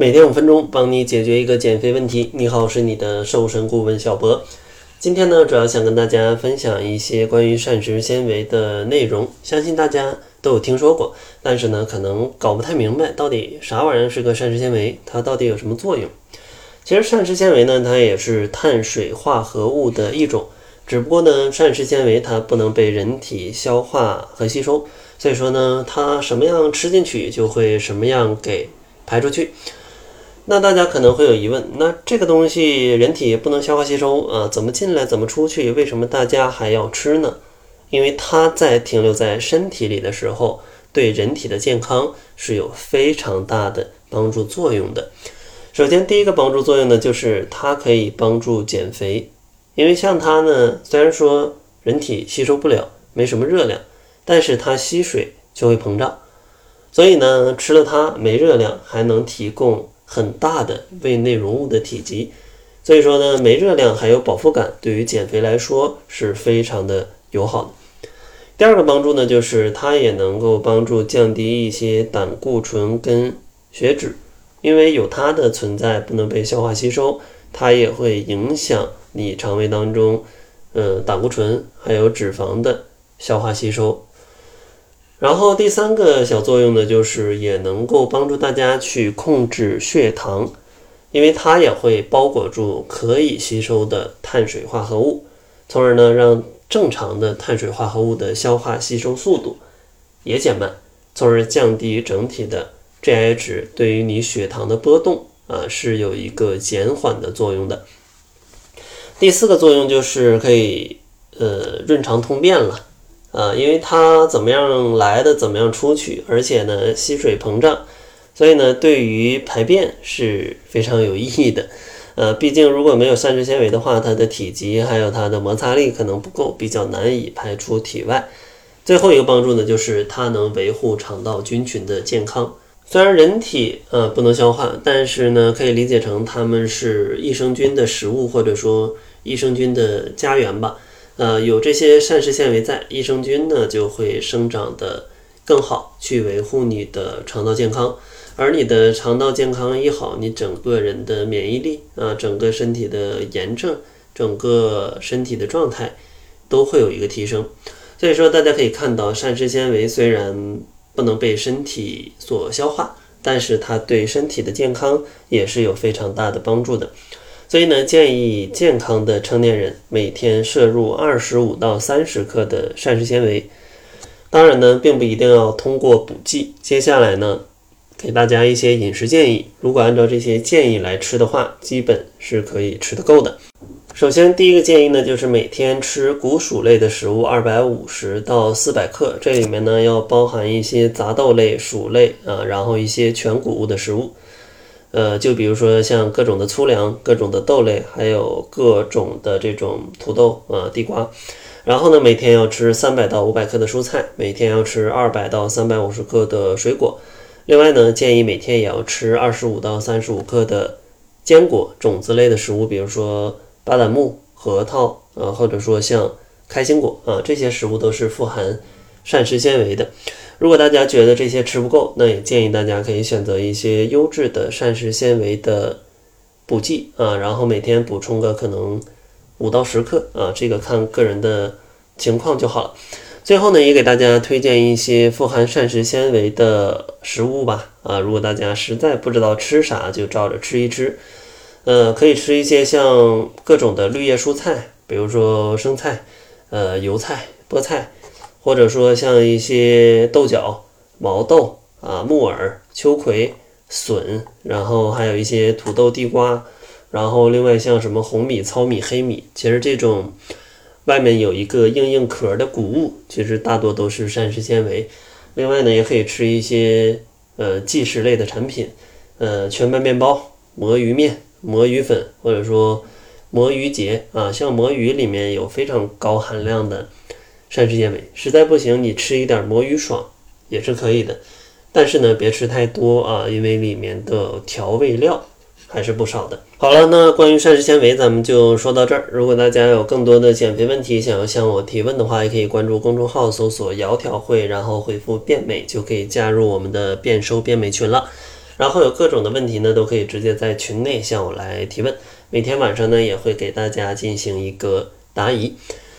每天五分钟，帮你解决一个减肥问题。你好，我是你的瘦身顾问小博。今天呢，主要想跟大家分享一些关于膳食纤维的内容，相信大家都有听说过，但是呢，可能搞不太明白到底啥玩意儿是个膳食纤维，它到底有什么作用？其实膳食纤维呢，它也是碳水化合物的一种，只不过呢，膳食纤维它不能被人体消化和吸收，所以说呢，它什么样吃进去就会什么样给排出去。那大家可能会有疑问，那这个东西人体不能消化吸收啊，怎么进来怎么出去？为什么大家还要吃呢？因为它在停留在身体里的时候，对人体的健康是有非常大的帮助作用的。首先，第一个帮助作用呢，就是它可以帮助减肥，因为像它呢，虽然说人体吸收不了，没什么热量，但是它吸水就会膨胀，所以呢，吃了它没热量，还能提供。很大的胃内容物的体积，所以说呢，没热量还有饱腹感，对于减肥来说是非常的友好的。第二个帮助呢，就是它也能够帮助降低一些胆固醇跟血脂，因为有它的存在不能被消化吸收，它也会影响你肠胃当中，呃，胆固醇还有脂肪的消化吸收。然后第三个小作用呢，就是也能够帮助大家去控制血糖，因为它也会包裹住可以吸收的碳水化合物，从而呢让正常的碳水化合物的消化吸收速度也减慢，从而降低整体的 GI 值，对于你血糖的波动啊是有一个减缓的作用的。第四个作用就是可以呃润肠通便了。啊，因为它怎么样来的，怎么样出去，而且呢吸水膨胀，所以呢对于排便是非常有意义的。呃，毕竟如果没有膳食纤维的话，它的体积还有它的摩擦力可能不够，比较难以排出体外。最后一个帮助呢，就是它能维护肠道菌群的健康。虽然人体呃不能消化，但是呢可以理解成它们是益生菌的食物，或者说益生菌的家园吧。呃，有这些膳食纤维在，益生菌呢就会生长的更好，去维护你的肠道健康。而你的肠道健康一好，你整个人的免疫力啊，整个身体的炎症，整个身体的状态都会有一个提升。所以说，大家可以看到，膳食纤维虽然不能被身体所消化，但是它对身体的健康也是有非常大的帮助的。所以呢，建议健康的成年人每天摄入二十五到三十克的膳食纤维。当然呢，并不一定要通过补剂。接下来呢，给大家一些饮食建议。如果按照这些建议来吃的话，基本是可以吃得够的。首先，第一个建议呢，就是每天吃谷薯类的食物二百五十到四百克，这里面呢要包含一些杂豆类、薯类啊，然后一些全谷物的食物。呃，就比如说像各种的粗粮、各种的豆类，还有各种的这种土豆啊、地瓜。然后呢，每天要吃三百到五百克的蔬菜，每天要吃二百到三百五十克的水果。另外呢，建议每天也要吃二十五到三十五克的坚果、种子类的食物，比如说巴旦木、核桃啊，或者说像开心果啊，这些食物都是富含膳食纤维的。如果大家觉得这些吃不够，那也建议大家可以选择一些优质的膳食纤维的补剂啊，然后每天补充个可能五到十克啊，这个看个人的情况就好了。最后呢，也给大家推荐一些富含膳食纤维的食物吧啊，如果大家实在不知道吃啥，就照着吃一吃。呃，可以吃一些像各种的绿叶蔬菜，比如说生菜、呃油菜、菠菜。或者说像一些豆角、毛豆啊、木耳、秋葵、笋，然后还有一些土豆、地瓜，然后另外像什么红米、糙米、黑米，其实这种外面有一个硬硬壳的谷物，其实大多都是膳食纤维。另外呢，也可以吃一些呃即食类的产品，呃全麦面包、魔芋面、魔芋粉，或者说魔芋结啊，像魔芋里面有非常高含量的。膳食纤维实在不行，你吃一点魔芋爽也是可以的，但是呢，别吃太多啊，因为里面的调味料还是不少的。好了，那关于膳食纤维咱们就说到这儿。如果大家有更多的减肥问题想要向我提问的话，也可以关注公众号搜索“窈窕会”，然后回复“变美”就可以加入我们的变瘦变美群了。然后有各种的问题呢，都可以直接在群内向我来提问。每天晚上呢，也会给大家进行一个答疑。